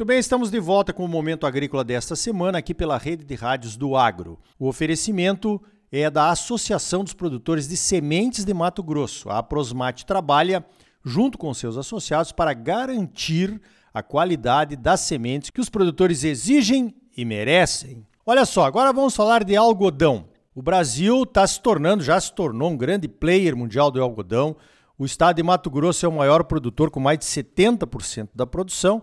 Muito bem, estamos de volta com o Momento Agrícola desta semana aqui pela Rede de Rádios do Agro. O oferecimento é da Associação dos Produtores de Sementes de Mato Grosso. A Prosmate trabalha junto com seus associados para garantir a qualidade das sementes que os produtores exigem e merecem. Olha só, agora vamos falar de algodão. O Brasil está se tornando, já se tornou um grande player mundial do algodão. O estado de Mato Grosso é o maior produtor, com mais de 70% da produção.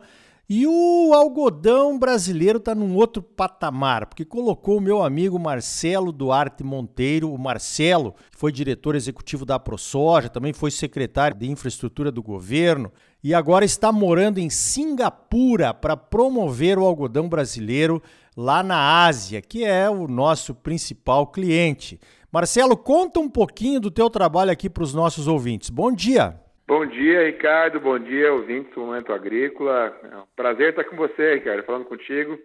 E o algodão brasileiro está num outro patamar, porque colocou o meu amigo Marcelo Duarte Monteiro, o Marcelo, que foi diretor executivo da ProSoja, também foi secretário de infraestrutura do governo, e agora está morando em Singapura para promover o algodão brasileiro lá na Ásia, que é o nosso principal cliente. Marcelo, conta um pouquinho do teu trabalho aqui para os nossos ouvintes. Bom dia. Bom dia, Ricardo. Bom dia, ouvintes do Momento Agrícola. É um prazer estar com você, Ricardo, falando contigo.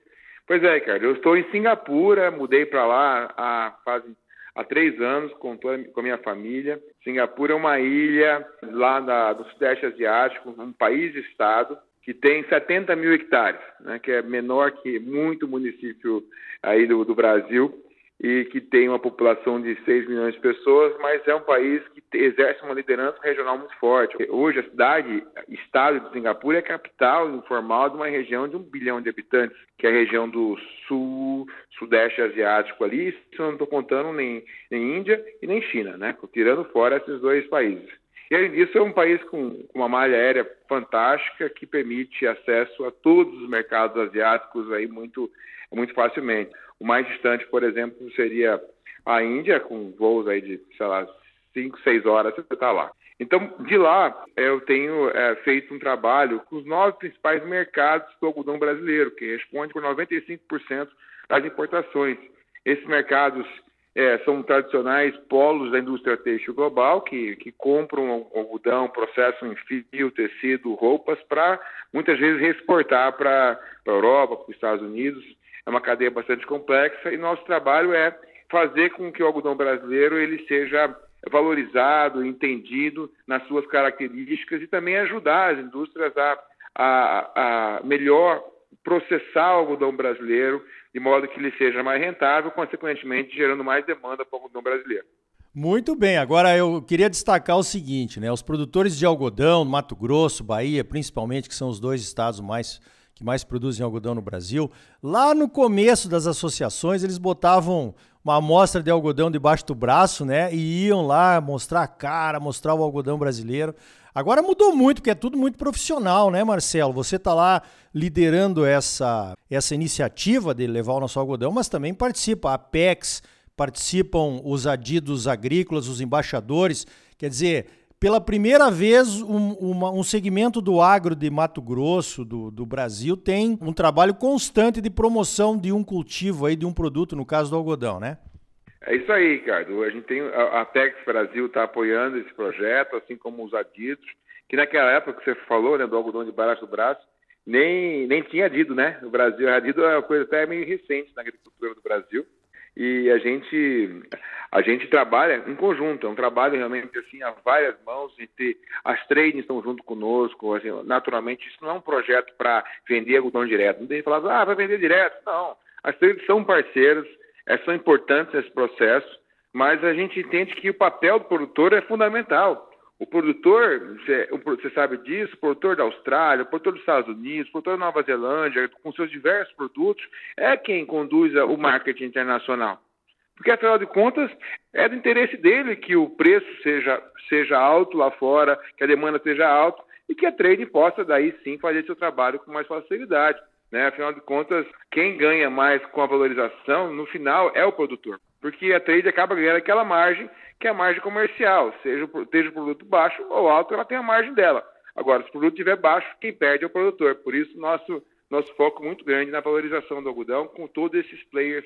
Pois é, Ricardo, eu estou em Singapura, mudei para lá há quase há três anos com, toda, com a minha família. Singapura é uma ilha lá da, do Sudeste Asiático, um país-estado que tem 70 mil hectares, né, que é menor que muito município aí do, do Brasil e que tem uma população de 6 milhões de pessoas, mas é um país que exerce uma liderança regional muito forte. Hoje, a cidade, estado de Singapura, é capital informal de uma região de um bilhão de habitantes, que é a região do sul, sudeste asiático ali, isso eu não estou contando nem, nem Índia e nem China, né? tirando fora esses dois países. E além disso, é um país com uma malha aérea fantástica que permite acesso a todos os mercados asiáticos aí muito, muito facilmente. O mais distante, por exemplo, seria a Índia, com voos aí de, sei lá, 5, 6 horas, você está lá. Então, de lá, eu tenho é, feito um trabalho com os nove principais mercados do algodão brasileiro, que responde por 95% das importações. Esses mercados é, são tradicionais polos da indústria têxtil global, que, que compram algodão, processam em fio, tecido, roupas, para muitas vezes exportar para a Europa, para os Estados Unidos é uma cadeia bastante complexa e nosso trabalho é fazer com que o algodão brasileiro ele seja valorizado, entendido nas suas características e também ajudar as indústrias a, a, a melhor processar o algodão brasileiro de modo que ele seja mais rentável, consequentemente gerando mais demanda para o algodão brasileiro. Muito bem, agora eu queria destacar o seguinte, né? Os produtores de algodão, Mato Grosso, Bahia, principalmente, que são os dois estados mais que mais produzem algodão no Brasil, lá no começo das associações eles botavam uma amostra de algodão debaixo do braço, né? E iam lá mostrar a cara, mostrar o algodão brasileiro. Agora mudou muito, porque é tudo muito profissional, né, Marcelo? Você está lá liderando essa, essa iniciativa de levar o nosso algodão, mas também participa a Apex, participam os adidos agrícolas, os embaixadores. Quer dizer, pela primeira vez, um, uma, um segmento do agro de Mato Grosso, do, do, Brasil, tem um trabalho constante de promoção de um cultivo, aí, de um produto, no caso do algodão, né? É isso aí, Ricardo. A gente tem a, Tex Brasil está apoiando esse projeto, assim como os adidos, que naquela época que você falou, né, do algodão de barato do braço, nem, nem tinha adido, né? O Brasil, adido é uma coisa até meio recente na agricultura do Brasil e a gente a gente trabalha em conjunto, é um trabalho realmente assim a várias mãos e ter, as trades estão junto conosco, assim, naturalmente isso não é um projeto para vender algodão direto, não tem falar, ah, vai vender direto, não, as trades são parceiros, é, são importantes nesse processo, mas a gente entende que o papel do produtor é fundamental, o produtor, você sabe disso, produtor da Austrália, produtor dos Estados Unidos, produtor da Nova Zelândia, com seus diversos produtos, é quem conduz o marketing internacional. Porque, afinal de contas, é do interesse dele que o preço seja, seja alto lá fora, que a demanda seja alta e que a trade possa, daí sim, fazer seu trabalho com mais facilidade. Né? Afinal de contas, quem ganha mais com a valorização, no final, é o produtor. Porque a trade acaba ganhando aquela margem que é a margem comercial, seja, seja o produto baixo ou alto, ela tem a margem dela. Agora, se o produto estiver baixo, quem perde é o produtor. Por isso, nosso, nosso foco muito grande na valorização do algodão com todos esses players,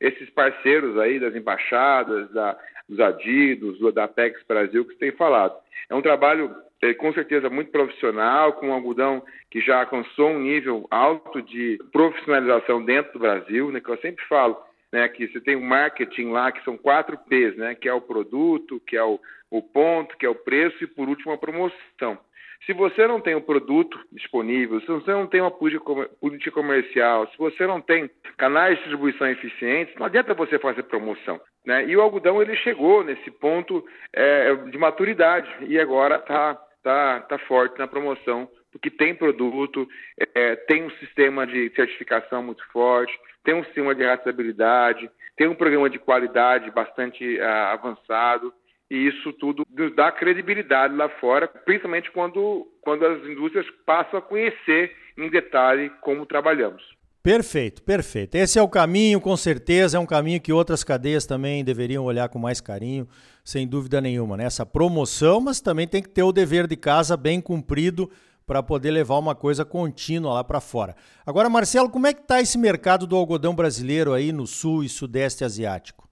esses parceiros aí das embaixadas, da, dos adidos, da Apex Brasil que você tem falado. É um trabalho é, com certeza muito profissional, com um algodão que já alcançou um nível alto de profissionalização dentro do Brasil, né, que eu sempre falo, né, que você tem o marketing lá, que são quatro P's, né, que é o produto, que é o, o ponto, que é o preço e, por último, a promoção. Se você não tem o um produto disponível, se você não tem uma política comercial, se você não tem canais de distribuição eficientes, não adianta você fazer promoção. Né? E o algodão ele chegou nesse ponto é, de maturidade e agora está tá, tá forte na promoção, porque tem produto, é, tem um sistema de certificação muito forte, tem um sistema de rastreabilidade, tem um programa de qualidade bastante uh, avançado e isso tudo nos dá credibilidade lá fora, principalmente quando, quando as indústrias passam a conhecer em detalhe como trabalhamos. Perfeito, perfeito. Esse é o caminho, com certeza, é um caminho que outras cadeias também deveriam olhar com mais carinho, sem dúvida nenhuma. Né? Essa promoção, mas também tem que ter o dever de casa bem cumprido para poder levar uma coisa contínua lá para fora. Agora, Marcelo, como é que está esse mercado do algodão brasileiro aí no sul e sudeste asiático?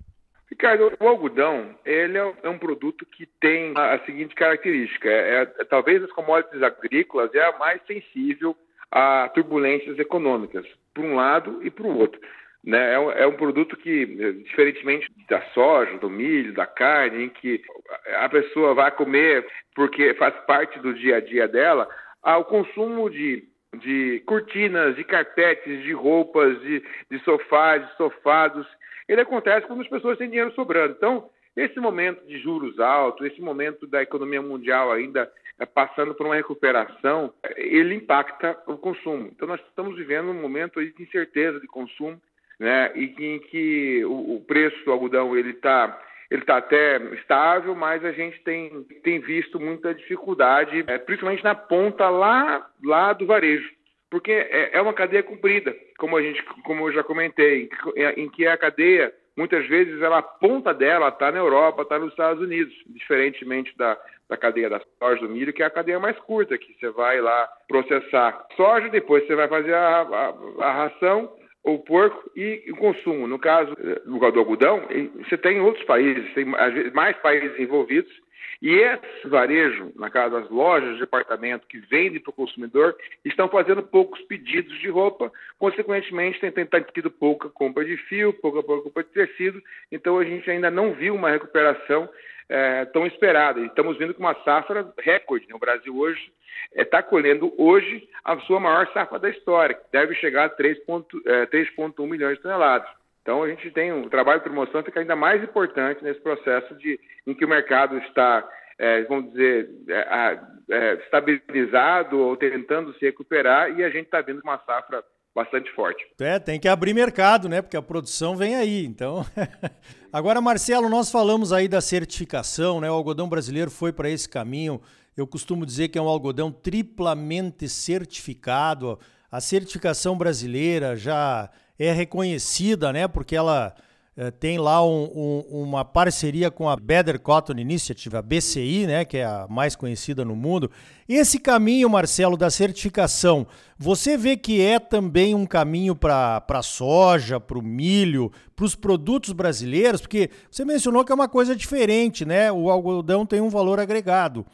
Ricardo, o algodão ele é, é um produto que tem a, seguinte característica: é, é, talvez as commodities agrícolas é a mais sensível a turbulências econômicas, por um lado e para o outro. Né? É, um, é, um, produto que, diferentemente da soja, do milho, da carne, em que a pessoa vai comer porque faz parte do dia a dia dela, o consumo de, de cortinas, de carpetes, de roupas, de, de sofás, de sofados ele acontece quando as pessoas têm dinheiro sobrando. Então, esse momento de juros altos, esse momento da economia mundial ainda é, passando por uma recuperação, ele impacta o consumo. Então, nós estamos vivendo um momento de incerteza de consumo, né, e em que o, preço do algodão ele está ele está até estável, mas a gente tem, tem visto muita dificuldade, é, principalmente na ponta lá, lá do varejo. Porque é, é uma cadeia comprida, como a gente, como eu já comentei, em que a cadeia muitas vezes ela, a ponta dela está na Europa, está nos Estados Unidos, diferentemente da, da cadeia da soja do milho, que é a cadeia mais curta, que você vai lá processar soja, depois você vai fazer a, a, a ração, o porco e o consumo. No caso do algodão, você tem outros países, tem mais países envolvidos, e esse varejo, na casa das lojas de departamento que vendem para o consumidor, estão fazendo poucos pedidos de roupa, consequentemente tem, tem, tem tido pouca compra de fio, pouca, pouca compra de tecido, então a gente ainda não viu uma recuperação é, tão esperada. Estamos vendo com uma safra recorde. Né? O Brasil hoje está é, colhendo hoje a sua maior safra da história, que deve chegar a 3,1 é, milhões de toneladas. Então a gente tem um trabalho de promoção fica ainda mais importante nesse processo de em que o mercado está, é, vamos dizer, é, é, estabilizado ou tentando se recuperar e a gente está vendo uma safra bastante forte. É, tem que abrir mercado, né? Porque a produção vem aí. Então, agora, Marcelo, nós falamos aí da certificação, né? O algodão brasileiro foi para esse caminho. Eu costumo dizer que é um algodão triplamente certificado. A certificação brasileira já é reconhecida, né? Porque ela tem lá um, um, uma parceria com a Better Cotton Initiative, a BCI, né? Que é a mais conhecida no mundo. Esse caminho, Marcelo, da certificação, você vê que é também um caminho para a soja, para o milho, para os produtos brasileiros? Porque você mencionou que é uma coisa diferente, né? O algodão tem um valor agregado.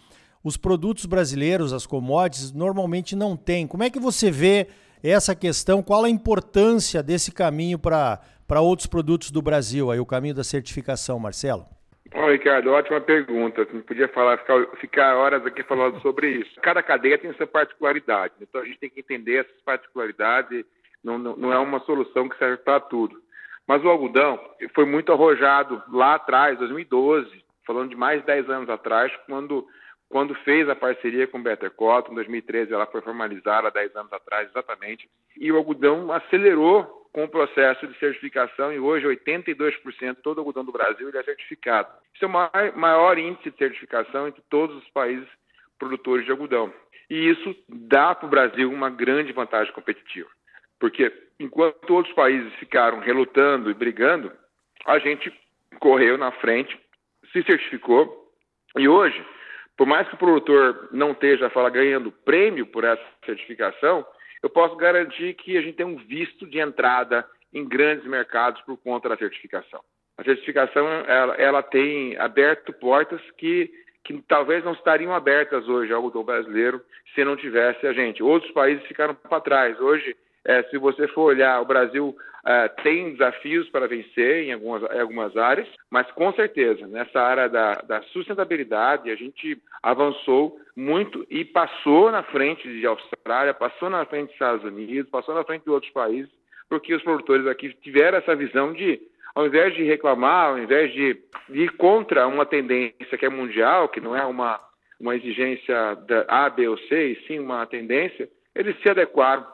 Os produtos brasileiros, as commodities, normalmente não têm. Como é que você vê essa questão, qual a importância desse caminho para outros produtos do Brasil, aí o caminho da certificação, Marcelo? Bom, Ricardo, ótima pergunta. Não podia falar, ficar, ficar, horas aqui falando sobre isso. Cada cadeia tem sua particularidade, então a gente tem que entender essas particularidades. Não, não, não é uma solução que serve para tudo. Mas o algodão foi muito arrojado lá atrás, 2012, falando de mais de 10 anos atrás, quando quando fez a parceria com Better Cotton, em 2013 ela foi formalizada, há 10 anos atrás exatamente, e o algodão acelerou com o processo de certificação e hoje 82% todo algodão do Brasil ele é certificado. Isso é o maior, maior índice de certificação entre todos os países produtores de algodão. E isso dá para o Brasil uma grande vantagem competitiva, porque enquanto outros países ficaram relutando e brigando, a gente correu na frente, se certificou e hoje por mais que o produtor não esteja fala, ganhando prêmio por essa certificação, eu posso garantir que a gente tem um visto de entrada em grandes mercados por conta da certificação. A certificação ela, ela tem aberto portas que, que talvez não estariam abertas hoje ao algodão brasileiro se não tivesse a gente. Outros países ficaram para trás. Hoje É, se você for olhar, o Brasil é, tem desafios para vencer em algumas, em algumas áreas, mas com certeza, nessa área da, da sustentabilidade, a gente avançou muito e passou na frente de Austrália, passou na frente dos Estados Unidos, passou na frente de outros países, porque os produtores aqui tiveram essa visão de ao invés de reclamar, ao invés de ir contra uma tendência que é mundial, que não é uma, uma exigência da A, B ou C, e sim uma tendência, eles se adequaram.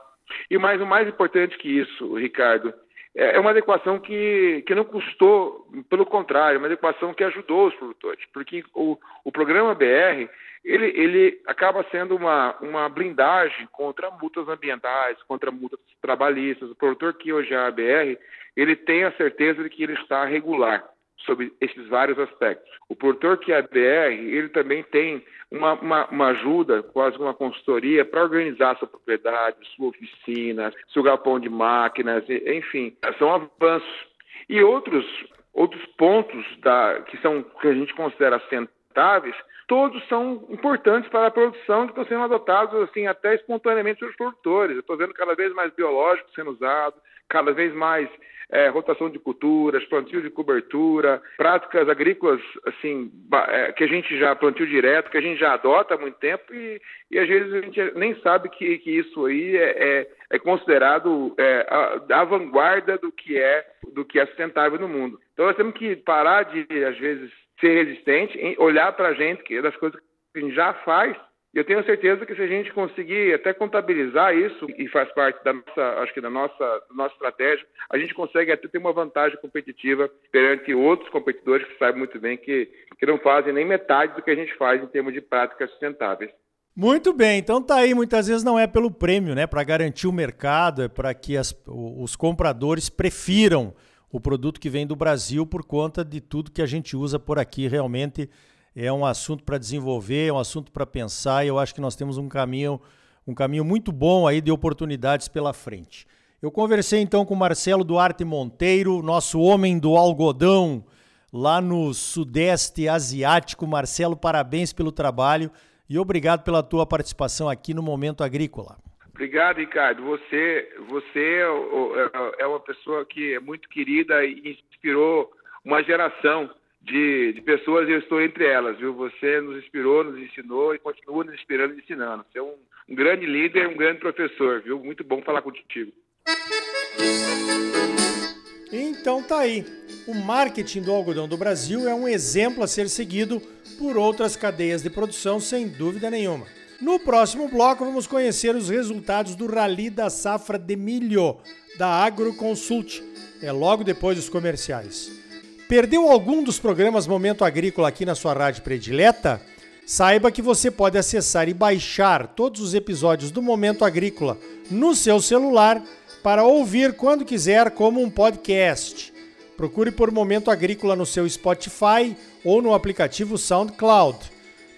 E mais, o mais importante que isso, Ricardo, é, é uma adequação que, que não custou, pelo contrário, uma adequação que ajudou os produtores, porque o, o programa BR ele, ele acaba sendo uma, uma blindagem contra multas ambientais, contra multas trabalhistas. O produtor que hoje é a BR, ele tem a certeza de que ele está regular sobre esses vários aspectos. O produtor que é BR, ele também tem uma, uma, uma ajuda, quase uma consultoria, para organizar sua propriedade, sua oficina, seu galpão de máquinas, enfim, são avanços. E outros, outros pontos da, que, são, que a gente considera sustentáveis, todos são importantes para a produção que estão sendo adotados assim até espontaneamente pelos produtores. Eu estou vendo cada vez mais biológico sendo usado, cada vez mais é, rotação de culturas, plantio de cobertura, práticas agrícolas assim é, que a gente já plantio direto, que a gente já adota há muito tempo e, e às vezes a gente nem sabe que, que isso aí é, é, é considerado é, a, a, vanguarda do que é do que é sustentável no mundo. Então nós temos que parar de às vezes ser resistente, olhar para a gente que das coisas que a gente já faz eu tenho certeza que se a gente conseguir até contabilizar isso, e faz parte da nossa, acho que da nossa, nossa estratégia, a gente consegue até ter uma vantagem competitiva perante outros competidores que sabem muito bem que, que não fazem nem metade do que a gente faz em termos de práticas sustentáveis. Muito bem, então tá aí, muitas vezes não é pelo prêmio, né? Para garantir o mercado, é para que as, os compradores prefiram o produto que vem do Brasil por conta de tudo que a gente usa por aqui realmente é um assunto para desenvolver, é um assunto para pensar e eu acho que nós temos um caminho, um caminho muito bom aí de oportunidades pela frente. Eu conversei então com Marcelo Duarte Monteiro, nosso homem do algodão lá no Sudeste Asiático. Marcelo, parabéns pelo trabalho e obrigado pela tua participação aqui no Momento Agrícola. Obrigado, Ricardo. Você, você é, é uma pessoa que é muito querida e inspirou uma geração de, de, pessoas eu estou entre elas, viu? Você nos inspirou, nos ensinou e continua nos inspirando e ensinando. Você é um, um grande líder, um grande professor, viu? Muito bom falar contigo. Então tá aí. O marketing do algodão do Brasil é um exemplo a ser seguido por outras cadeias de produção, sem dúvida nenhuma. No próximo bloco, vamos conhecer os resultados do Rally da Safra de Milho, da Agroconsult. É logo depois dos comerciais. Perdeu algum dos programas Momento Agrícola aqui na sua rádio predileta? Saiba que você pode acessar e baixar todos os episódios do Momento Agrícola no seu celular para ouvir quando quiser como um podcast. Procure por Momento Agrícola no seu Spotify ou no aplicativo SoundCloud.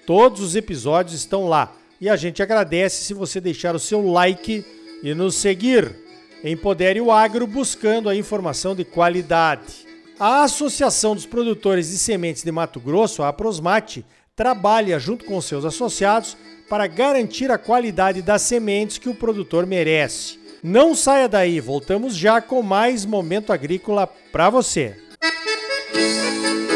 Todos os episódios estão lá e a gente agradece se você deixar o seu like e nos seguir. Empodere o Agro buscando a informação de qualidade. A Associação dos Produtores de Sementes de Mato Grosso, a Prosmate, trabalha junto com seus associados para garantir a qualidade das sementes que o produtor merece. Não saia daí, voltamos já com mais momento agrícola para você. Música